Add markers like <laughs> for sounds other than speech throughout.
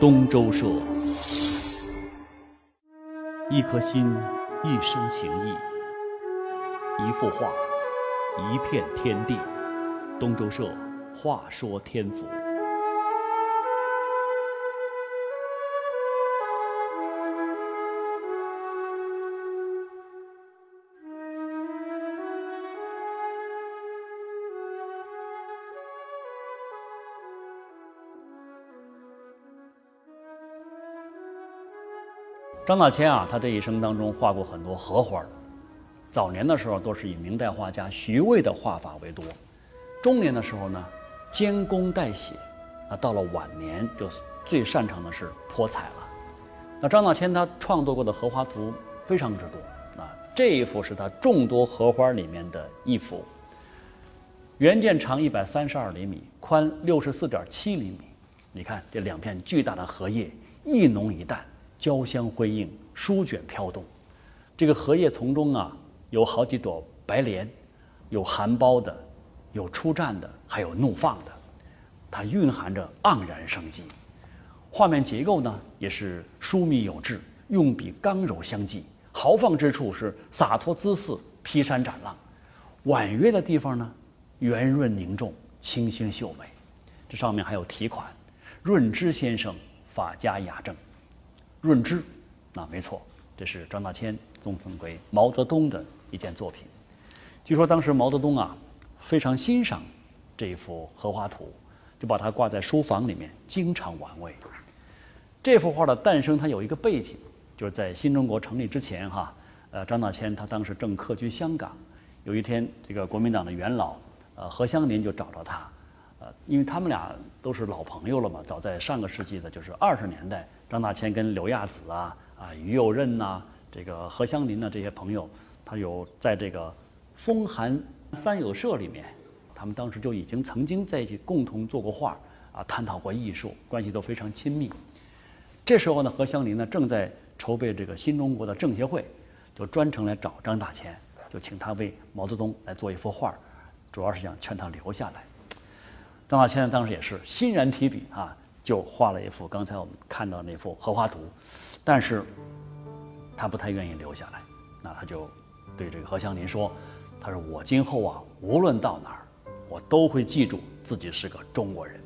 东周社，一颗心，一生情谊，一幅画，一片天地。东周社，话说天府。张大千啊，他这一生当中画过很多荷花早年的时候都是以明代画家徐渭的画法为多，中年的时候呢，兼工代写，啊，到了晚年就最擅长的是泼彩了。那张大千他创作过的荷花图非常之多，啊，这一幅是他众多荷花里面的一幅。原件长一百三十二厘米，宽六十四点七厘米。你看这两片巨大的荷叶，一浓一淡。交相辉映，书卷飘动。这个荷叶丛中啊，有好几朵白莲，有含苞的，有出绽的，还有怒放的，它蕴含着盎然生机。画面结构呢，也是疏密有致，用笔刚柔相济，豪放之处是洒脱姿势，劈山斩浪；婉约的地方呢，圆润凝重，清新秀美。这上面还有题款：“润之先生，法家雅正。”润之，那没错，这是张大千赠送给毛泽东的一件作品。据说当时毛泽东啊非常欣赏这一幅荷花图，就把它挂在书房里面，经常玩味。这幅画的诞生，它有一个背景，就是在新中国成立之前哈，呃，张大千他当时正客居香港，有一天这个国民党的元老呃何香凝就找到他，呃，因为他们俩都是老朋友了嘛，早在上个世纪的就是二十年代。张大千跟刘亚子啊啊于右任呐，这个何香林呐这些朋友，他有在这个风寒三友社里面，他们当时就已经曾经在一起共同做过画啊，探讨过艺术，关系都非常亲密。这时候呢，何香林呢正在筹备这个新中国的政协会，就专程来找张大千，就请他为毛泽东来做一幅画，主要是想劝他留下来。张大千当时也是欣然提笔啊。就画了一幅刚才我们看到那幅荷花图，但是他不太愿意留下来。那他就对这个何香林说：“他说我今后啊，无论到哪儿，我都会记住自己是个中国人。”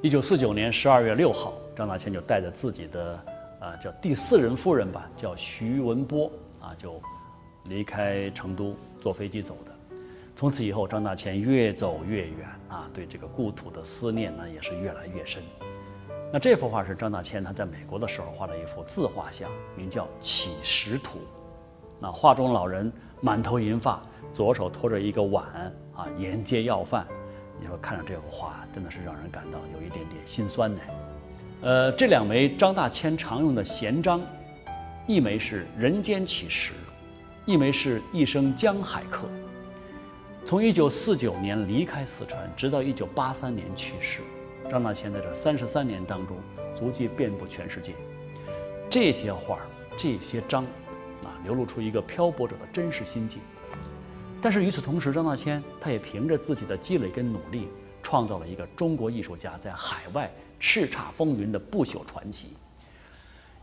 一九四九年十二月六号，张大千就带着自己的啊叫第四任夫人吧，叫徐文波啊，就离开成都，坐飞机走的。从此以后，张大千越走越远啊，对这个故土的思念呢也是越来越深。那这幅画是张大千他在美国的时候画的一幅自画像，名叫《乞食图》。那画中老人满头银发，左手托着一个碗啊，沿街要饭。你说看着这幅画，真的是让人感到有一点点心酸呢。呃，这两枚张大千常用的闲章，一枚是《人间乞食》，一枚是一生江海客。从一九四九年离开四川，直到一九八三年去世。张大千在这三十三年当中，足迹遍布全世界。这些画儿这些章，啊，流露出一个漂泊者的真实心境。但是与此同时，张大千他也凭着自己的积累跟努力，创造了一个中国艺术家在海外叱咤风云的不朽传奇。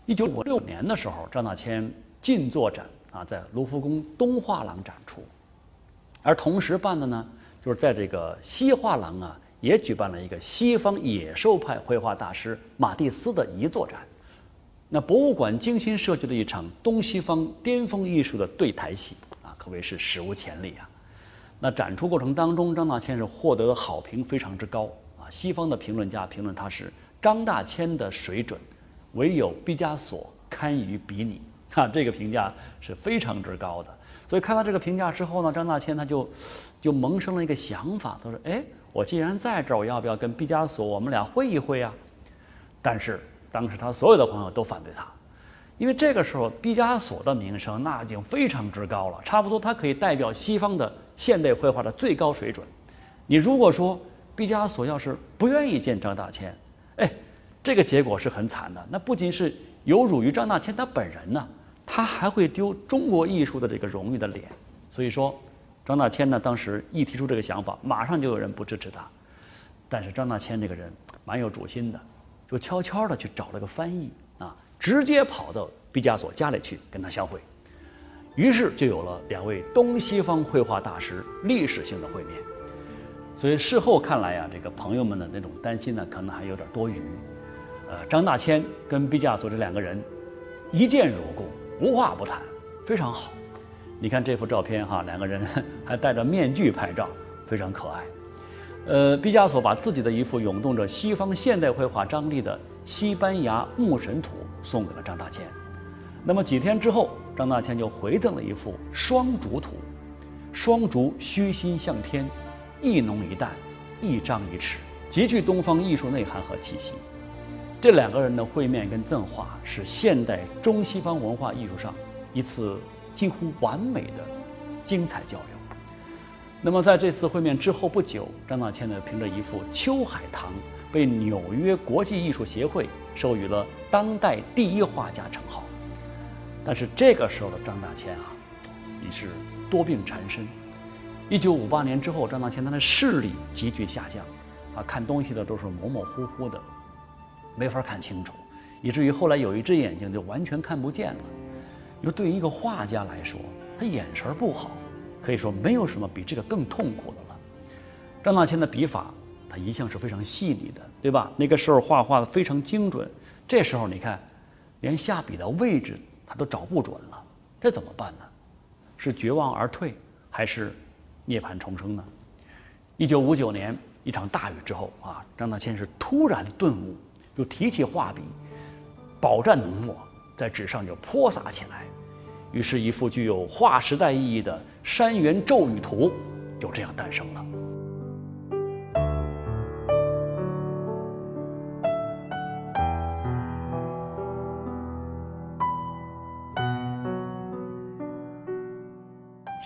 一九五六年的时候，张大千进作展啊，在卢浮宫东画廊展出，而同时办的呢，就是在这个西画廊啊。也举办了一个西方野兽派绘画大师马蒂斯的遗作展，那博物馆精心设计了一场东西方巅峰艺术的对台戏啊，可谓是史无前例啊。那展出过程当中，张大千是获得好评非常之高啊。西方的评论家评论他是张大千的水准，唯有毕加索堪于比拟，哈，这个评价是非常之高的。所以看到这个评价之后呢，张大千他就就萌生了一个想法，他说：“哎。”我既然在这儿，我要不要跟毕加索我们俩会一会啊？但是当时他所有的朋友都反对他，因为这个时候毕加索的名声那已经非常之高了，差不多他可以代表西方的现代绘画的最高水准。你如果说毕加索要是不愿意见张大千，哎，这个结果是很惨的。那不仅是有辱于张大千他本人呢，他还会丢中国艺术的这个荣誉的脸。所以说。张大千呢，当时一提出这个想法，马上就有人不支持他。但是张大千这个人蛮有主心的，就悄悄地去找了个翻译啊，直接跑到毕加索家里去跟他相会。于是就有了两位东西方绘画大师历史性的会面。所以事后看来啊，这个朋友们的那种担心呢，可能还有点多余。呃，张大千跟毕加索这两个人一见如故，无话不谈，非常好。你看这幅照片哈，两个人 <laughs> 还戴着面具拍照，非常可爱。呃，毕加索把自己的一幅涌动着西方现代绘画张力的西班牙牧神图送给了张大千。那么几天之后，张大千就回赠了一幅双竹图，双竹虚心向天，一浓一淡，一张一弛，极具东方艺术内涵和气息。这两个人的会面跟赠画是现代中西方文化艺术上一次几乎完美的精彩交流。那么在这次会面之后不久，张大千呢凭着一幅《秋海棠》被纽约国际艺术协会授予了当代第一画家称号。但是这个时候的张大千啊，已是多病缠身。一九五八年之后，张大千他的视力急剧下降，啊，看东西的都是模模糊糊的。没法看清楚，以至于后来有一只眼睛就完全看不见了。你说，对于一个画家来说，他眼神不好，可以说没有什么比这个更痛苦的了。张大千的笔法，他一向是非常细腻的，对吧？那个时候画画的非常精准，这时候你看，连下笔的位置他都找不准了，这怎么办呢？是绝望而退，还是涅槃重生呢？一九五九年一场大雨之后啊，张大千是突然顿悟。就提起画笔，饱蘸浓墨，在纸上就泼洒起来，于是，一幅具有划时代意义的《山原骤雨图》就这样诞生了。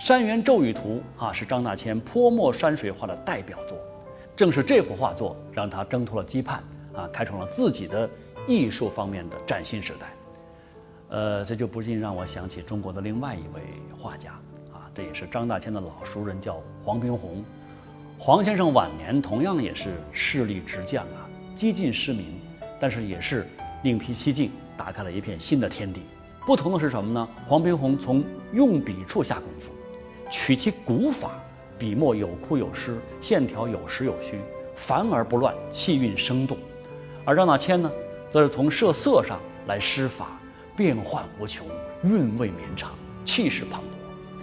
《山原骤雨图》啊，是张大千泼墨山水画的代表作，正是这幅画作让他挣脱了羁绊。啊，开创了自己的艺术方面的崭新时代，呃，这就不禁让我想起中国的另外一位画家啊，这也是张大千的老熟人，叫黄宾虹。黄先生晚年同样也是视力直降啊，几近失明，但是也是另辟蹊径，打开了一片新的天地。不同的是什么呢？黄宾虹从用笔处下功夫，取其古法，笔墨有枯有湿，线条有实有虚，繁而不乱，气韵生动。而张大千呢，则是从设色上来施法，变幻无穷，韵味绵长，气势磅礴。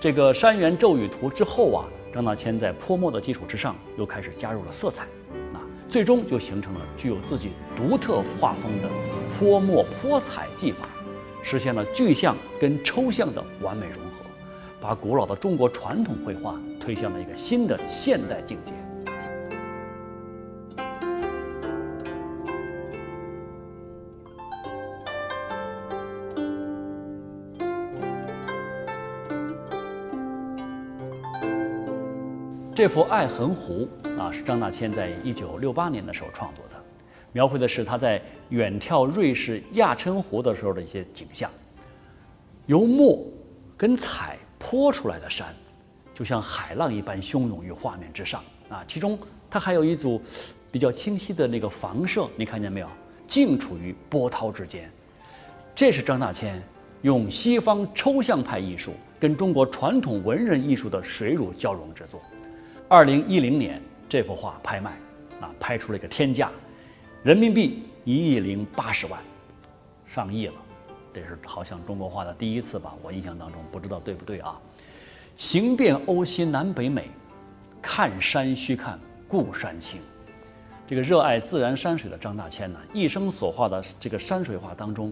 这个《山原骤雨图》之后啊，张大千在泼墨的基础之上，又开始加入了色彩，啊，最终就形成了具有自己独特画风的泼墨泼彩技法，实现了具象跟抽象的完美融合，把古老的中国传统绘画推向了一个新的现代境界。这幅《爱痕湖》啊，是张大千在一九六八年的时候创作的，描绘的是他在远眺瑞士亚琛湖的时候的一些景象。由墨跟彩泼出来的山，就像海浪一般汹涌于画面之上啊。其中它还有一组比较清晰的那个房舍，你看见没有？静处于波涛之间。这是张大千用西方抽象派艺术跟中国传统文人艺术的水乳交融之作。二零一零年，这幅画拍卖，啊，拍出了一个天价，人民币一亿零八十万，上亿了，这是好像中国画的第一次吧？我印象当中，不知道对不对啊？行遍欧西南北美，看山须看故山青。这个热爱自然山水的张大千呢，一生所画的这个山水画当中，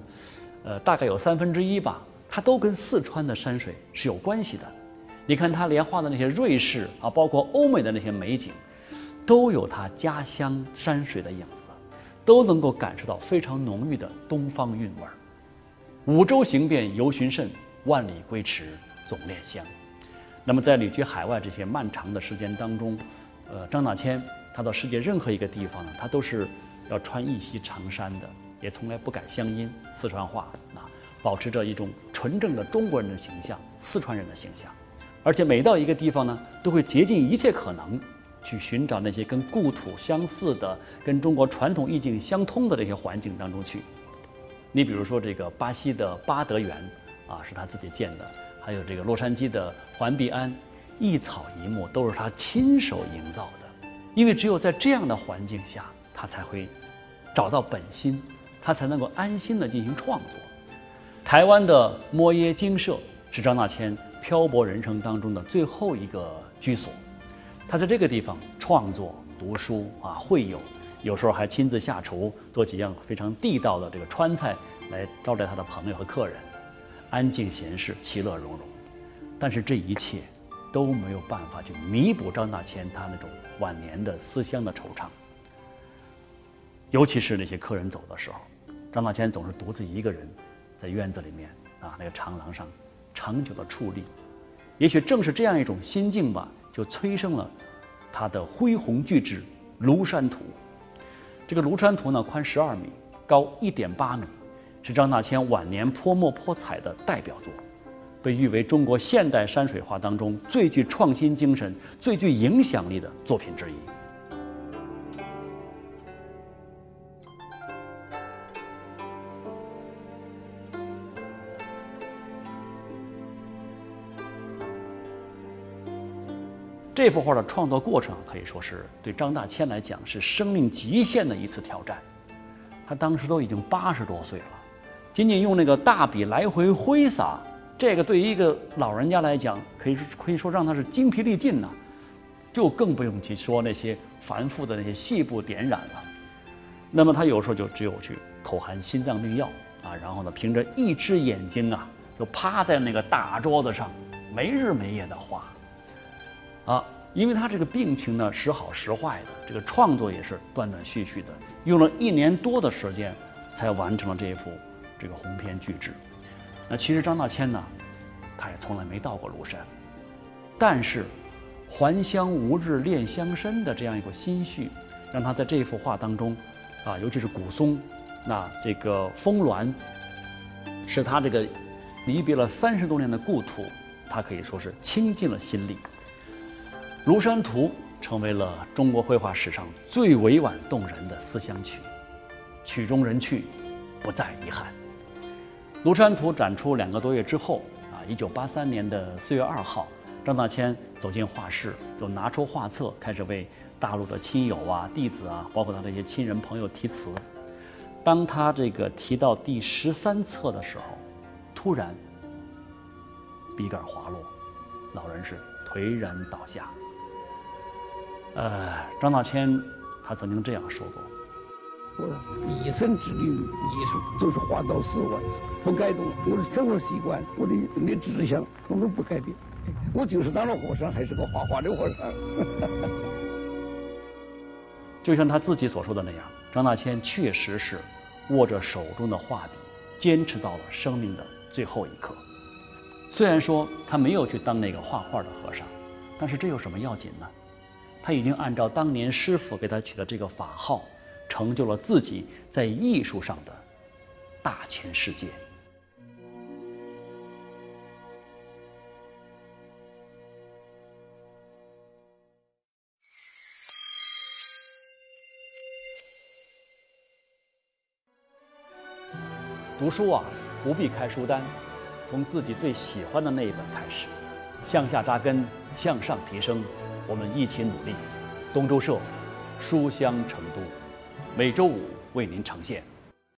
呃，大概有三分之一吧，它都跟四川的山水是有关系的。你看他连画的那些瑞士啊，包括欧美的那些美景，都有他家乡山水的影子，都能够感受到非常浓郁的东方韵味儿。五洲行遍游寻甚，万里归迟总恋乡。那么在旅居海外这些漫长的时间当中，呃，张大千他到世界任何一个地方呢，他都是要穿一袭长衫的，也从来不改乡音四川话啊，保持着一种纯正的中国人的形象，四川人的形象。而且每到一个地方呢，都会竭尽一切可能，去寻找那些跟故土相似的、跟中国传统意境相通的这些环境当中去。你比如说这个巴西的巴德园，啊，是他自己建的；还有这个洛杉矶的环碧安，一草一木都是他亲手营造的。因为只有在这样的环境下，他才会找到本心，他才能够安心的进行创作。台湾的摩耶精舍是张大千漂泊人生当中的最后一个居所。他在这个地方创作、读书啊，会友，有时候还亲自下厨，做几样非常地道的这个川菜来招待他的朋友和客人，安静闲适，其乐融融。但是这一切都没有办法去弥补张大千他那种晚年的思乡的惆怅。尤其是那些客人走的时候，张大千总是独自一个人在院子里面啊，那个长廊上长久的矗立。也许正是这样一种心境吧。就催生了他的恢宏巨制《庐山图》。这个《庐山图》呢，宽十二米，高一点八米，是张大千晚年泼墨泼彩的代表作，被誉为中国现代山水画当中最具创新精神、最具影响力的作品之一。这幅画的创作过程可以说是对张大千来讲是生命极限的一次挑战。他当时都已经八十多岁了，仅仅用那个大笔来回挥洒，这个对于一个老人家来讲，可以可以说让他是精疲力尽呐。就更不用去说那些繁复的那些细部点染了。那么他有时候就只有去口含心脏病药啊，然后呢，凭着一只眼睛啊，就趴在那个大桌子上，没日没夜的画。啊，因为他这个病情呢时好时坏的，这个创作也是断断续续的，用了一年多的时间才完成了这一幅这个鸿篇巨制。那其实张大千呢，他也从来没到过庐山，但是还乡无日恋乡身的这样一个心绪，让他在这一幅画当中，啊，尤其是古松，那这个峰峦，使他这个离别了三十多年的故土，他可以说是倾尽了心力。《庐山图》成为了中国绘画史上最委婉动人的思乡曲，曲终人去，不再遗憾。《庐山图》展出两个多月之后，啊，一九八三年的四月二号，张大千走进画室，就拿出画册，开始为大陆的亲友啊、弟子啊，包括他的一些亲人朋友题词。当他这个提到第十三册的时候，突然笔杆滑落，老人是颓然倒下。呃，张大千他曾经这样说过：“我一生致力于艺术，就是画到死为止，不改动。我的生活习惯，我的的志向，统统不改变。我就是当了和尚，还是个画画的和尚。<laughs> ”就像他自己所说的那样，张大千确实是握着手中的画笔，坚持到了生命的最后一刻。虽然说他没有去当那个画画的和尚，但是这有什么要紧呢？他已经按照当年师傅给他取的这个法号，成就了自己在艺术上的大千世界。读书啊，不必开书单，从自己最喜欢的那一本开始，向下扎根，向上提升。我们一起努力，东周社，书香成都，每周五为您呈现。